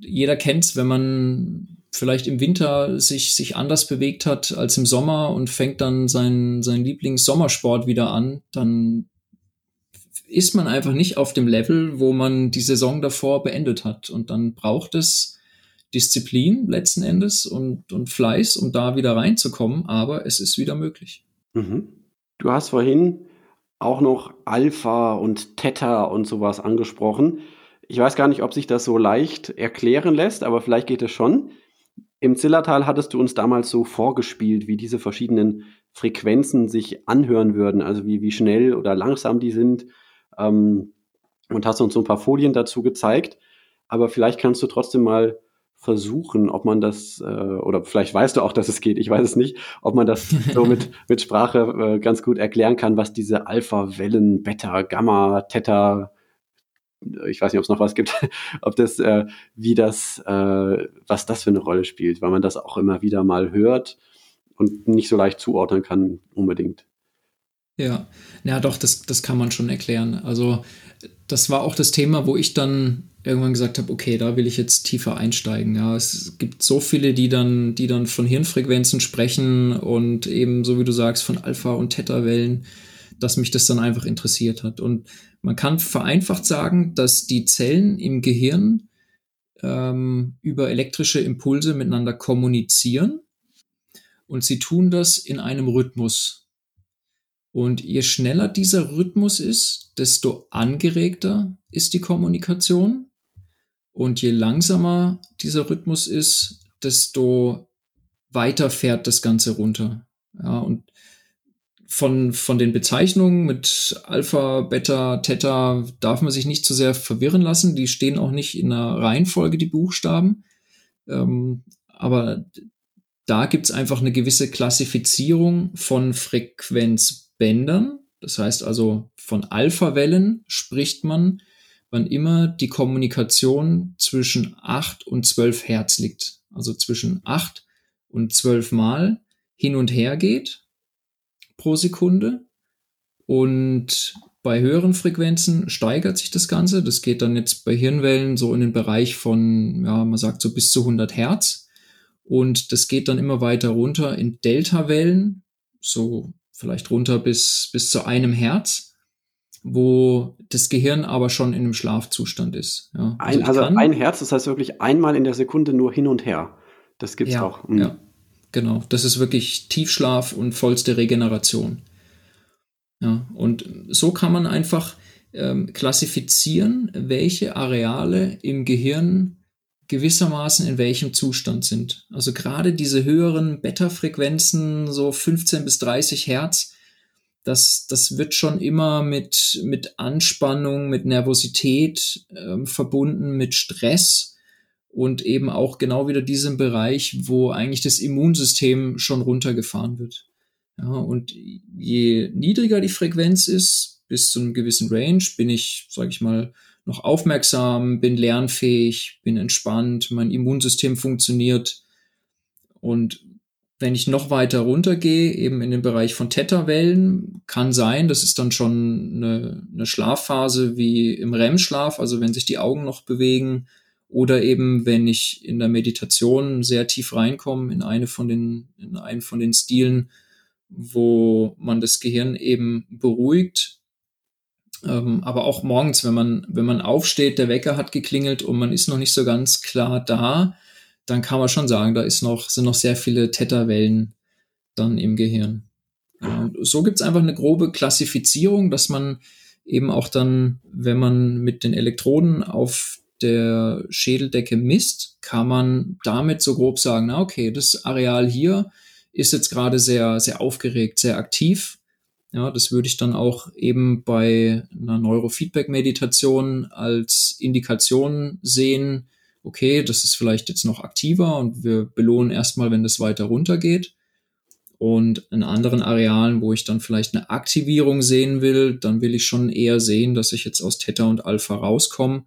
jeder kennt es, wenn man vielleicht im Winter sich, sich anders bewegt hat als im Sommer und fängt dann seinen, seinen Lieblings-Sommersport wieder an, dann ist man einfach nicht auf dem Level, wo man die Saison davor beendet hat. Und dann braucht es Disziplin letzten Endes und, und Fleiß, um da wieder reinzukommen, aber es ist wieder möglich. Mhm. Du hast vorhin auch noch Alpha und Theta und sowas angesprochen. Ich weiß gar nicht, ob sich das so leicht erklären lässt, aber vielleicht geht es schon. Im Zillertal hattest du uns damals so vorgespielt, wie diese verschiedenen Frequenzen sich anhören würden, also wie, wie schnell oder langsam die sind. Ähm, und hast uns so ein paar Folien dazu gezeigt. Aber vielleicht kannst du trotzdem mal versuchen, ob man das, äh, oder vielleicht weißt du auch, dass es geht, ich weiß es nicht, ob man das so mit, mit Sprache äh, ganz gut erklären kann, was diese Alpha-Wellen, Beta, Gamma, Theta, ich weiß nicht, ob es noch was gibt, ob das, äh, wie das, äh, was das für eine Rolle spielt, weil man das auch immer wieder mal hört und nicht so leicht zuordnen kann unbedingt. Ja, ja, doch, das, das kann man schon erklären. Also das war auch das Thema, wo ich dann irgendwann gesagt habe, okay, da will ich jetzt tiefer einsteigen. Ja, es gibt so viele, die dann, die dann von Hirnfrequenzen sprechen und eben, so wie du sagst, von Alpha- und Theta-Wellen, dass mich das dann einfach interessiert hat. Und man kann vereinfacht sagen, dass die Zellen im Gehirn ähm, über elektrische Impulse miteinander kommunizieren und sie tun das in einem Rhythmus. Und je schneller dieser Rhythmus ist, desto angeregter ist die Kommunikation. Und je langsamer dieser Rhythmus ist, desto weiter fährt das Ganze runter. Ja, und von, von den Bezeichnungen mit Alpha, Beta, Theta darf man sich nicht zu sehr verwirren lassen. Die stehen auch nicht in einer Reihenfolge, die Buchstaben. Ähm, aber da gibt's einfach eine gewisse Klassifizierung von Frequenzbändern. Das heißt also, von Alpha-Wellen spricht man wann immer die Kommunikation zwischen 8 und 12 Hertz liegt. Also zwischen 8 und 12 Mal hin und her geht pro Sekunde. Und bei höheren Frequenzen steigert sich das Ganze. Das geht dann jetzt bei Hirnwellen so in den Bereich von, ja, man sagt so bis zu 100 Hertz. Und das geht dann immer weiter runter in Delta-Wellen, so vielleicht runter bis, bis zu einem Hertz wo das Gehirn aber schon in einem Schlafzustand ist. Ja. Also, ein, also ein Herz, das heißt wirklich einmal in der Sekunde nur hin und her. Das gibt's ja, auch. Mhm. Ja, genau. Das ist wirklich Tiefschlaf und vollste Regeneration. Ja, und so kann man einfach ähm, klassifizieren, welche Areale im Gehirn gewissermaßen in welchem Zustand sind. Also gerade diese höheren Beta-Frequenzen, so 15 bis 30 Hertz, das, das wird schon immer mit, mit Anspannung, mit Nervosität ähm, verbunden, mit Stress und eben auch genau wieder diesem Bereich, wo eigentlich das Immunsystem schon runtergefahren wird. Ja, und je niedriger die Frequenz ist, bis zu einem gewissen Range, bin ich, sage ich mal, noch aufmerksam, bin lernfähig, bin entspannt, mein Immunsystem funktioniert. Und wenn ich noch weiter runtergehe, eben in den Bereich von Theta-Wellen, kann sein, das ist dann schon eine, eine Schlafphase wie im REM-Schlaf, also wenn sich die Augen noch bewegen, oder eben wenn ich in der Meditation sehr tief reinkomme in eine von den, in einen von den Stilen, wo man das Gehirn eben beruhigt. Ähm, aber auch morgens, wenn man, wenn man aufsteht, der Wecker hat geklingelt und man ist noch nicht so ganz klar da, dann kann man schon sagen, da ist noch, sind noch sehr viele Theta-Wellen dann im Gehirn. Ja, so gibt es einfach eine grobe Klassifizierung, dass man eben auch dann, wenn man mit den Elektroden auf der Schädeldecke misst, kann man damit so grob sagen, na okay, das Areal hier ist jetzt gerade sehr, sehr aufgeregt, sehr aktiv. Ja, das würde ich dann auch eben bei einer Neurofeedback-Meditation als Indikation sehen, okay, das ist vielleicht jetzt noch aktiver und wir belohnen erstmal, wenn das weiter runtergeht. Und in anderen Arealen, wo ich dann vielleicht eine Aktivierung sehen will, dann will ich schon eher sehen, dass ich jetzt aus Theta und Alpha rauskomme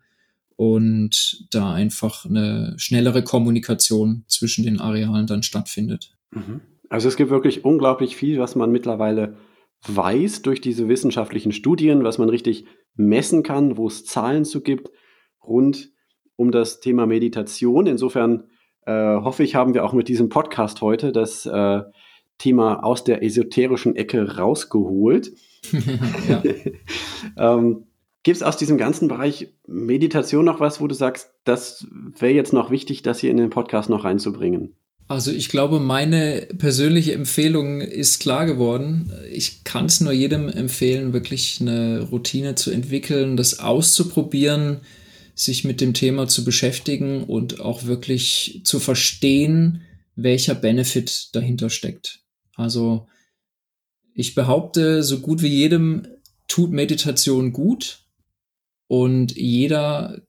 und da einfach eine schnellere Kommunikation zwischen den Arealen dann stattfindet. Mhm. Also es gibt wirklich unglaublich viel, was man mittlerweile weiß durch diese wissenschaftlichen Studien, was man richtig messen kann, wo es Zahlen zu gibt, rund um das Thema Meditation. Insofern äh, hoffe ich, haben wir auch mit diesem Podcast heute das äh, Thema aus der esoterischen Ecke rausgeholt. ähm, Gibt es aus diesem ganzen Bereich Meditation noch was, wo du sagst, das wäre jetzt noch wichtig, das hier in den Podcast noch reinzubringen? Also ich glaube, meine persönliche Empfehlung ist klar geworden. Ich kann es nur jedem empfehlen, wirklich eine Routine zu entwickeln, das auszuprobieren, sich mit dem Thema zu beschäftigen und auch wirklich zu verstehen, welcher Benefit dahinter steckt. Also ich behaupte, so gut wie jedem tut Meditation gut und jeder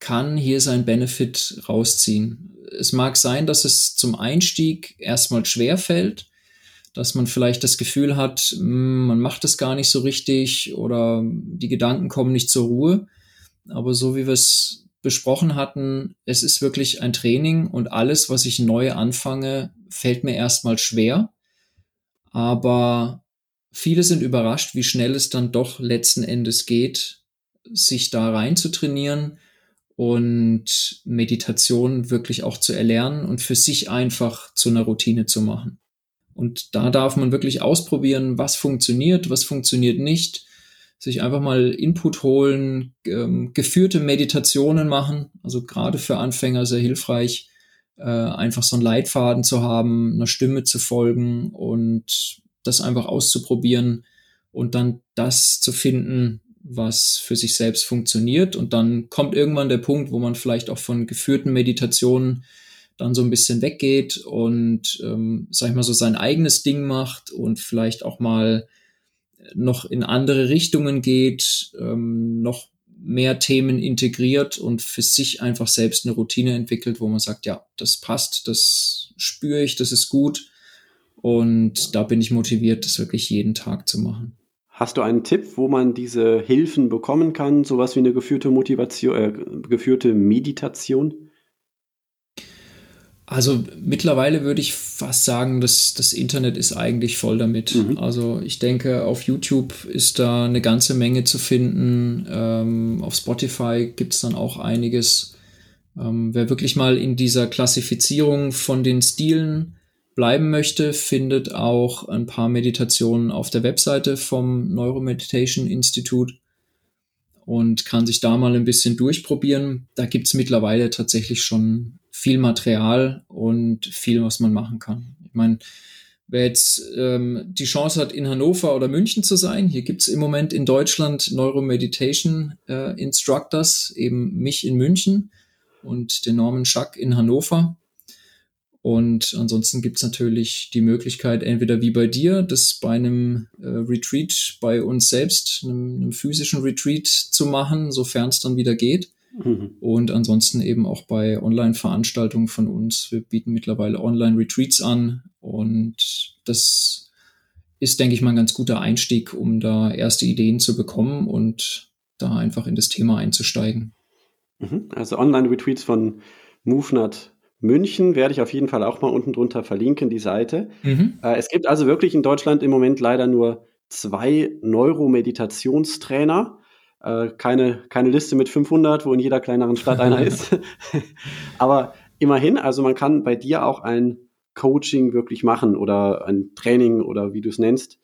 kann hier sein Benefit rausziehen. Es mag sein, dass es zum Einstieg erstmal schwer fällt, dass man vielleicht das Gefühl hat, hm, man macht es gar nicht so richtig oder die Gedanken kommen nicht zur Ruhe. Aber so wie wir es besprochen hatten, es ist wirklich ein Training und alles, was ich neu anfange, fällt mir erstmal schwer. Aber viele sind überrascht, wie schnell es dann doch letzten Endes geht, sich da rein zu trainieren und Meditation wirklich auch zu erlernen und für sich einfach zu einer Routine zu machen. Und da darf man wirklich ausprobieren, was funktioniert, was funktioniert nicht, sich einfach mal Input holen, ähm, geführte Meditationen machen, also gerade für Anfänger sehr hilfreich, äh, einfach so einen Leitfaden zu haben, einer Stimme zu folgen und das einfach auszuprobieren und dann das zu finden, was für sich selbst funktioniert. Und dann kommt irgendwann der Punkt, wo man vielleicht auch von geführten Meditationen dann so ein bisschen weggeht und, ähm, sag ich mal, so sein eigenes Ding macht und vielleicht auch mal noch in andere Richtungen geht, ähm, noch mehr Themen integriert und für sich einfach selbst eine Routine entwickelt, wo man sagt, ja, das passt, das spüre ich, das ist gut. Und da bin ich motiviert, das wirklich jeden Tag zu machen. Hast du einen Tipp, wo man diese Hilfen bekommen kann, sowas wie eine geführte Motivation, äh, geführte Meditation? Also mittlerweile würde ich fast sagen, dass das Internet ist eigentlich voll damit. Mhm. Also ich denke, auf YouTube ist da eine ganze Menge zu finden. Ähm, auf Spotify gibt es dann auch einiges. Ähm, wer wirklich mal in dieser Klassifizierung von den Stilen bleiben möchte, findet auch ein paar Meditationen auf der Webseite vom Neuromeditation Institute und kann sich da mal ein bisschen durchprobieren. Da gibt es mittlerweile tatsächlich schon viel Material und viel, was man machen kann. Ich meine, wer jetzt ähm, die Chance hat, in Hannover oder München zu sein, hier gibt es im Moment in Deutschland Neuromeditation äh, Instructors, eben mich in München und den Norman Schack in Hannover. Und ansonsten gibt's natürlich die Möglichkeit, entweder wie bei dir, das bei einem äh, Retreat bei uns selbst, einem, einem physischen Retreat zu machen, sofern es dann wieder geht. Mhm. Und ansonsten eben auch bei Online-Veranstaltungen von uns. Wir bieten mittlerweile Online-Retreats an und das ist, denke ich mal, ein ganz guter Einstieg, um da erste Ideen zu bekommen und da einfach in das Thema einzusteigen. Mhm. Also Online-Retreats von MoveNut München werde ich auf jeden Fall auch mal unten drunter verlinken, die Seite. Mhm. Äh, es gibt also wirklich in Deutschland im Moment leider nur zwei Neuromeditationstrainer. Äh, keine, keine Liste mit 500, wo in jeder kleineren Stadt einer ist. Aber immerhin, also man kann bei dir auch ein Coaching wirklich machen oder ein Training oder wie du es nennst.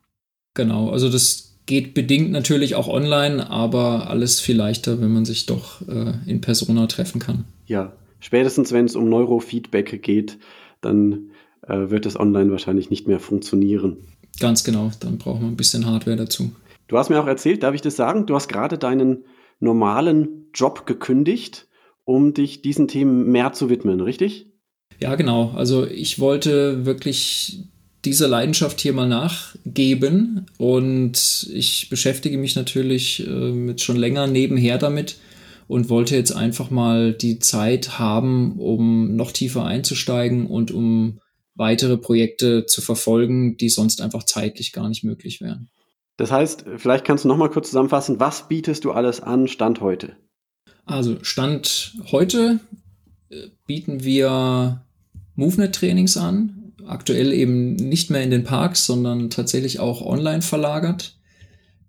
Genau, also das geht bedingt natürlich auch online, aber alles viel leichter, wenn man sich doch äh, in Persona treffen kann. Ja, spätestens wenn es um Neurofeedback geht, dann äh, wird es online wahrscheinlich nicht mehr funktionieren. Ganz genau, dann braucht man ein bisschen Hardware dazu. Du hast mir auch erzählt, darf ich das sagen? Du hast gerade deinen normalen Job gekündigt, um dich diesen Themen mehr zu widmen, richtig? Ja, genau. Also ich wollte wirklich dieser Leidenschaft hier mal nachgeben und ich beschäftige mich natürlich äh, mit schon länger nebenher damit und wollte jetzt einfach mal die Zeit haben, um noch tiefer einzusteigen und um weitere Projekte zu verfolgen, die sonst einfach zeitlich gar nicht möglich wären. Das heißt, vielleicht kannst du noch mal kurz zusammenfassen, was bietest du alles an Stand heute? Also Stand heute äh, bieten wir MoveNet-Trainings an, aktuell eben nicht mehr in den Parks, sondern tatsächlich auch online verlagert.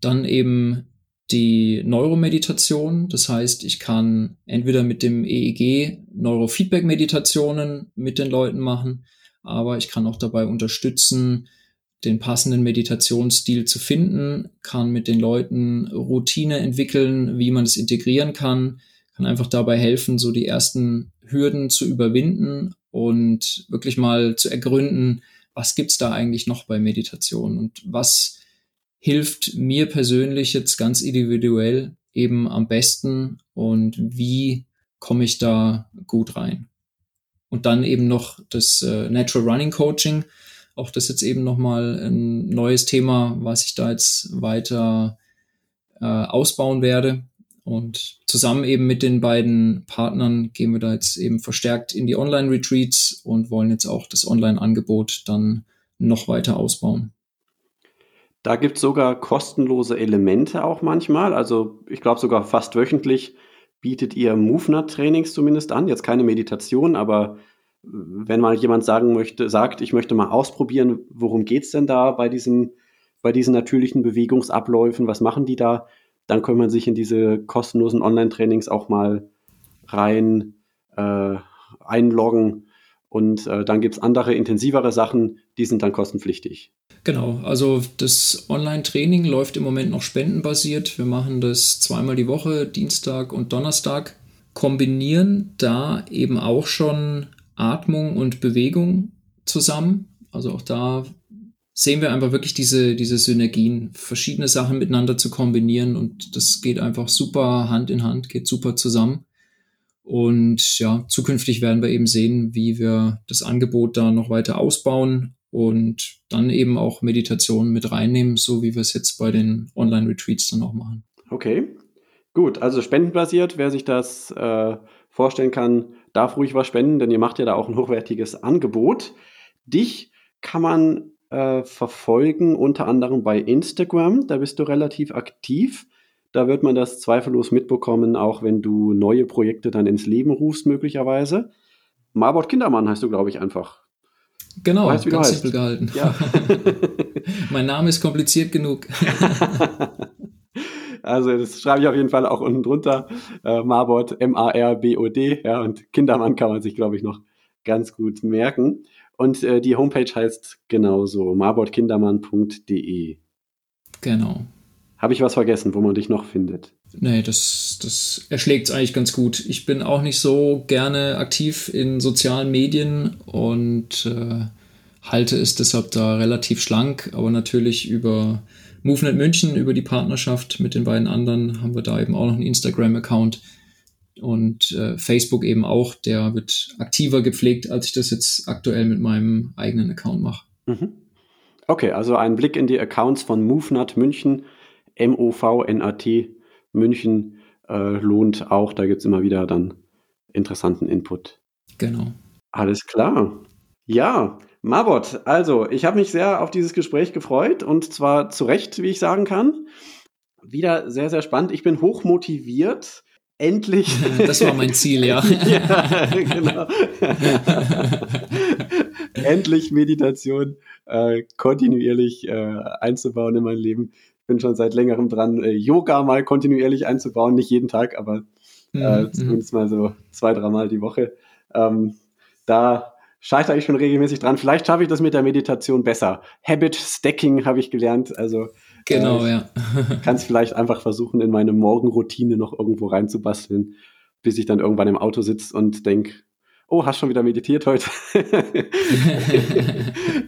Dann eben die Neuromeditation. Das heißt, ich kann entweder mit dem EEG Neurofeedback-Meditationen mit den Leuten machen, aber ich kann auch dabei unterstützen, den passenden Meditationsstil zu finden, kann mit den Leuten Routine entwickeln, wie man es integrieren kann, kann einfach dabei helfen, so die ersten Hürden zu überwinden und wirklich mal zu ergründen, was gibt's da eigentlich noch bei Meditation und was hilft mir persönlich jetzt ganz individuell eben am besten und wie komme ich da gut rein. Und dann eben noch das äh, Natural Running Coaching, auch das jetzt eben nochmal ein neues Thema, was ich da jetzt weiter äh, ausbauen werde. Und zusammen eben mit den beiden Partnern gehen wir da jetzt eben verstärkt in die Online-Retreats und wollen jetzt auch das Online-Angebot dann noch weiter ausbauen. Da gibt es sogar kostenlose Elemente auch manchmal. Also ich glaube sogar fast wöchentlich bietet ihr MoveNut-Trainings zumindest an. Jetzt keine Meditation, aber wenn mal jemand sagen möchte, sagt, ich möchte mal ausprobieren, worum geht es denn da bei diesen, bei diesen natürlichen Bewegungsabläufen, was machen die da? dann kann man sich in diese kostenlosen Online-Trainings auch mal rein äh, einloggen. Und äh, dann gibt es andere, intensivere Sachen, die sind dann kostenpflichtig. Genau, also das Online-Training läuft im Moment noch spendenbasiert. Wir machen das zweimal die Woche, Dienstag und Donnerstag, kombinieren da eben auch schon Atmung und Bewegung zusammen. Also auch da sehen wir einfach wirklich diese, diese Synergien, verschiedene Sachen miteinander zu kombinieren und das geht einfach super Hand in Hand, geht super zusammen. Und ja, zukünftig werden wir eben sehen, wie wir das Angebot da noch weiter ausbauen und dann eben auch Meditationen mit reinnehmen, so wie wir es jetzt bei den Online-Retreats dann auch machen. Okay, gut. Also spendenbasiert, wer sich das äh, vorstellen kann, darf ruhig was spenden, denn ihr macht ja da auch ein hochwertiges Angebot. Dich kann man äh, verfolgen, unter anderem bei Instagram. Da bist du relativ aktiv. Da wird man das zweifellos mitbekommen, auch wenn du neue Projekte dann ins Leben rufst, möglicherweise. Marbot Kindermann heißt du, glaube ich, einfach. Genau, weißt, ganz simpel gehalten. Ja. mein Name ist kompliziert genug. also das schreibe ich auf jeden Fall auch unten drunter. Äh, Marbot, M-A-R-B-O-D. Ja, und Kindermann kann man sich, glaube ich, noch ganz gut merken. Und äh, die Homepage heißt genauso, marbotkindermann.de. Genau. Habe ich was vergessen, wo man dich noch findet? Nee, das, das erschlägt es eigentlich ganz gut. Ich bin auch nicht so gerne aktiv in sozialen Medien und äh, halte es deshalb da relativ schlank, aber natürlich über MoveNet München, über die Partnerschaft mit den beiden anderen, haben wir da eben auch noch einen Instagram-Account und äh, Facebook eben auch, der wird aktiver gepflegt, als ich das jetzt aktuell mit meinem eigenen Account mache. Mhm. Okay, also ein Blick in die Accounts von MoveNut München, M-O-V-N-A-T München äh, lohnt auch. Da gibt es immer wieder dann interessanten Input. Genau. Alles klar. Ja, Marbot, also ich habe mich sehr auf dieses Gespräch gefreut und zwar zu Recht, wie ich sagen kann. Wieder sehr, sehr spannend. Ich bin hoch motiviert endlich. Das war mein Ziel, ja. ja genau. endlich Meditation äh, kontinuierlich äh, einzubauen in mein Leben. Ich bin schon seit längerem dran, äh, Yoga mal kontinuierlich einzubauen, nicht jeden Tag, aber äh, mhm. zumindest mal so zwei, dreimal die Woche. Ähm, da scheitere ich schon regelmäßig dran. Vielleicht schaffe ich das mit der Meditation besser. Habit Stacking habe ich gelernt. Also Genau, äh, ja. Kannst vielleicht einfach versuchen, in meine Morgenroutine noch irgendwo reinzubasteln, bis ich dann irgendwann im Auto sitze und denke, oh, hast schon wieder meditiert heute?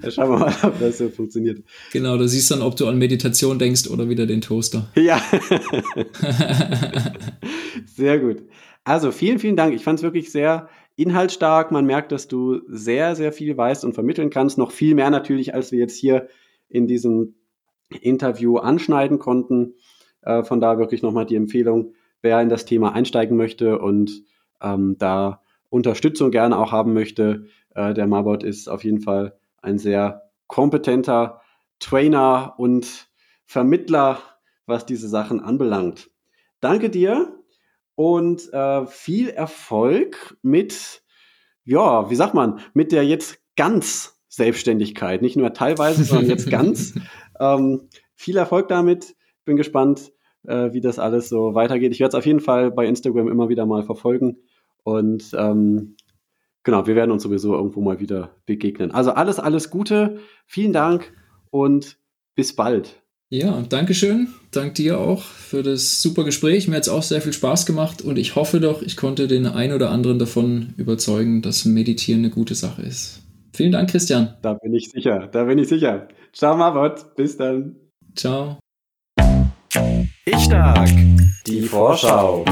Schauen wir mal, ob das so funktioniert. Genau, du siehst dann, ob du an Meditation denkst oder wieder den Toaster. Ja. sehr gut. Also vielen, vielen Dank. Ich fand es wirklich sehr inhaltsstark. Man merkt, dass du sehr, sehr viel weißt und vermitteln kannst. Noch viel mehr natürlich, als wir jetzt hier in diesem Interview anschneiden konnten. Äh, von da wirklich nochmal die Empfehlung, wer in das Thema einsteigen möchte und ähm, da Unterstützung gerne auch haben möchte. Äh, der Marbot ist auf jeden Fall ein sehr kompetenter Trainer und Vermittler, was diese Sachen anbelangt. Danke dir und äh, viel Erfolg mit, ja, wie sagt man, mit der jetzt ganz Selbstständigkeit. Nicht nur teilweise, sondern jetzt ganz. Ähm, viel Erfolg damit. Bin gespannt, äh, wie das alles so weitergeht. Ich werde es auf jeden Fall bei Instagram immer wieder mal verfolgen Und ähm, genau, wir werden uns sowieso irgendwo mal wieder begegnen. Also alles, alles Gute. Vielen Dank und bis bald. Ja, danke schön. Dank dir auch für das super Gespräch. Mir hat es auch sehr viel Spaß gemacht und ich hoffe doch, ich konnte den einen oder anderen davon überzeugen, dass Meditieren eine gute Sache ist. Vielen Dank, Christian. Da bin ich sicher, da bin ich sicher. Ciao, Marbot. Bis dann. Ciao. Ich stark. Die Vorschau.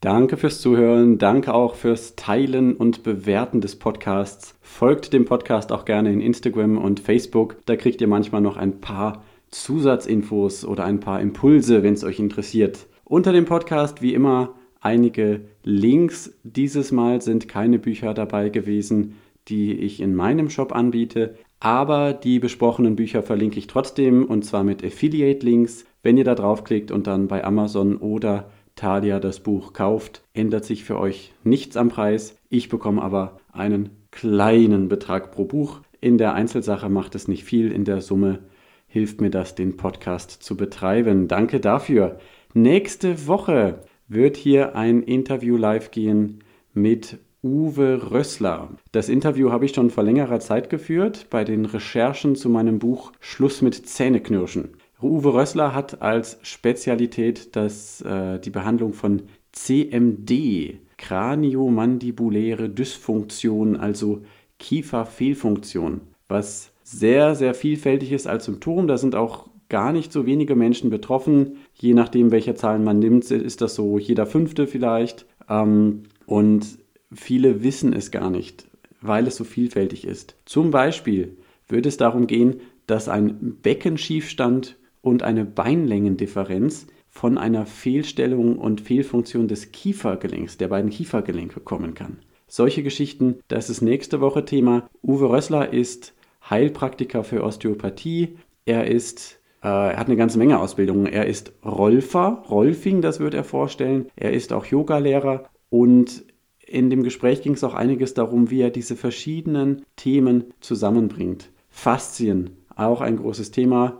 Danke fürs Zuhören, danke auch fürs Teilen und Bewerten des Podcasts. Folgt dem Podcast auch gerne in Instagram und Facebook, da kriegt ihr manchmal noch ein paar Zusatzinfos oder ein paar Impulse, wenn es euch interessiert. Unter dem Podcast wie immer einige Links. Dieses Mal sind keine Bücher dabei gewesen, die ich in meinem Shop anbiete, aber die besprochenen Bücher verlinke ich trotzdem und zwar mit Affiliate-Links. Wenn ihr da draufklickt und dann bei Amazon oder Thalia das Buch kauft, ändert sich für euch nichts am Preis. Ich bekomme aber einen kleinen Betrag pro Buch. In der Einzelsache macht es nicht viel, in der Summe hilft mir das, den Podcast zu betreiben. Danke dafür. Nächste Woche wird hier ein Interview live gehen mit Uwe Rössler. Das Interview habe ich schon vor längerer Zeit geführt bei den Recherchen zu meinem Buch Schluss mit Zähneknirschen. Uwe Rössler hat als Spezialität das, äh, die Behandlung von CMD, kraniomandibuläre Dysfunktion, also Kieferfehlfunktion, was sehr, sehr vielfältig ist als Symptom. Da sind auch gar nicht so wenige Menschen betroffen. Je nachdem, welche Zahlen man nimmt, ist das so jeder Fünfte vielleicht. Ähm, und viele wissen es gar nicht, weil es so vielfältig ist. Zum Beispiel würde es darum gehen, dass ein Beckenschiefstand und eine Beinlängendifferenz von einer Fehlstellung und Fehlfunktion des Kiefergelenks, der beiden Kiefergelenke kommen kann. Solche Geschichten, das ist nächste Woche Thema. Uwe Rössler ist Heilpraktiker für Osteopathie. Er ist äh, hat eine ganze Menge Ausbildungen. Er ist Rolfer, Rolfing, das wird er vorstellen. Er ist auch Yogalehrer und in dem Gespräch ging es auch einiges darum, wie er diese verschiedenen Themen zusammenbringt. Faszien, auch ein großes Thema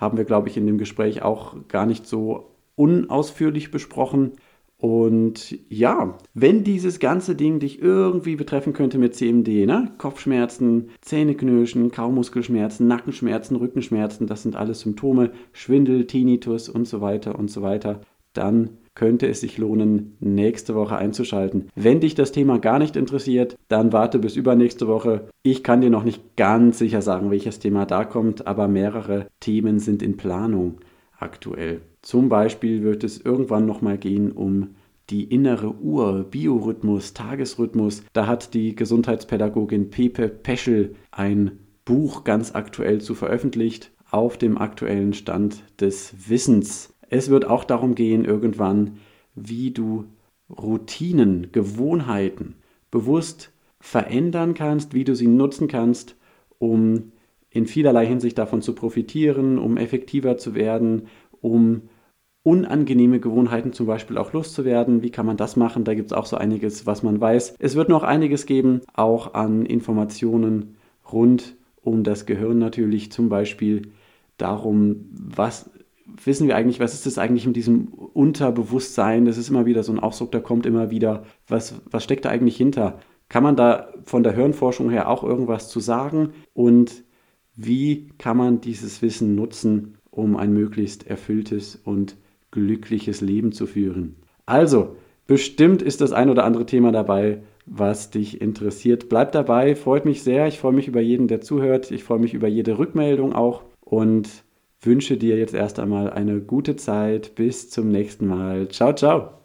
haben wir, glaube ich, in dem Gespräch auch gar nicht so unausführlich besprochen. Und ja, wenn dieses ganze Ding dich irgendwie betreffen könnte mit CMD, ne? Kopfschmerzen, Zähneknirschen, Kaumuskelschmerzen, Nackenschmerzen, Rückenschmerzen, das sind alles Symptome, Schwindel, Tinnitus und so weiter und so weiter, dann könnte es sich lohnen, nächste Woche einzuschalten. Wenn dich das Thema gar nicht interessiert, dann warte bis übernächste Woche. Ich kann dir noch nicht ganz sicher sagen, welches Thema da kommt, aber mehrere Themen sind in Planung aktuell. Zum Beispiel wird es irgendwann nochmal gehen um die innere Uhr, Biorhythmus, Tagesrhythmus. Da hat die Gesundheitspädagogin Pepe Peschel ein Buch ganz aktuell zu veröffentlicht auf dem aktuellen Stand des Wissens. Es wird auch darum gehen, irgendwann, wie du Routinen, Gewohnheiten bewusst verändern kannst, wie du sie nutzen kannst, um in vielerlei Hinsicht davon zu profitieren, um effektiver zu werden, um unangenehme Gewohnheiten zum Beispiel auch loszuwerden. Wie kann man das machen? Da gibt es auch so einiges, was man weiß. Es wird noch einiges geben, auch an Informationen rund um das Gehirn natürlich, zum Beispiel darum, was wissen wir eigentlich, was ist das eigentlich mit diesem Unterbewusstsein? Das ist immer wieder so ein Ausdruck, der kommt immer wieder. Was, was steckt da eigentlich hinter? Kann man da von der Hirnforschung her auch irgendwas zu sagen? Und wie kann man dieses Wissen nutzen, um ein möglichst erfülltes und glückliches Leben zu führen? Also, bestimmt ist das ein oder andere Thema dabei, was dich interessiert. Bleib dabei, freut mich sehr. Ich freue mich über jeden, der zuhört. Ich freue mich über jede Rückmeldung auch. Und wünsche dir jetzt erst einmal eine gute Zeit. Bis zum nächsten Mal. Ciao, ciao.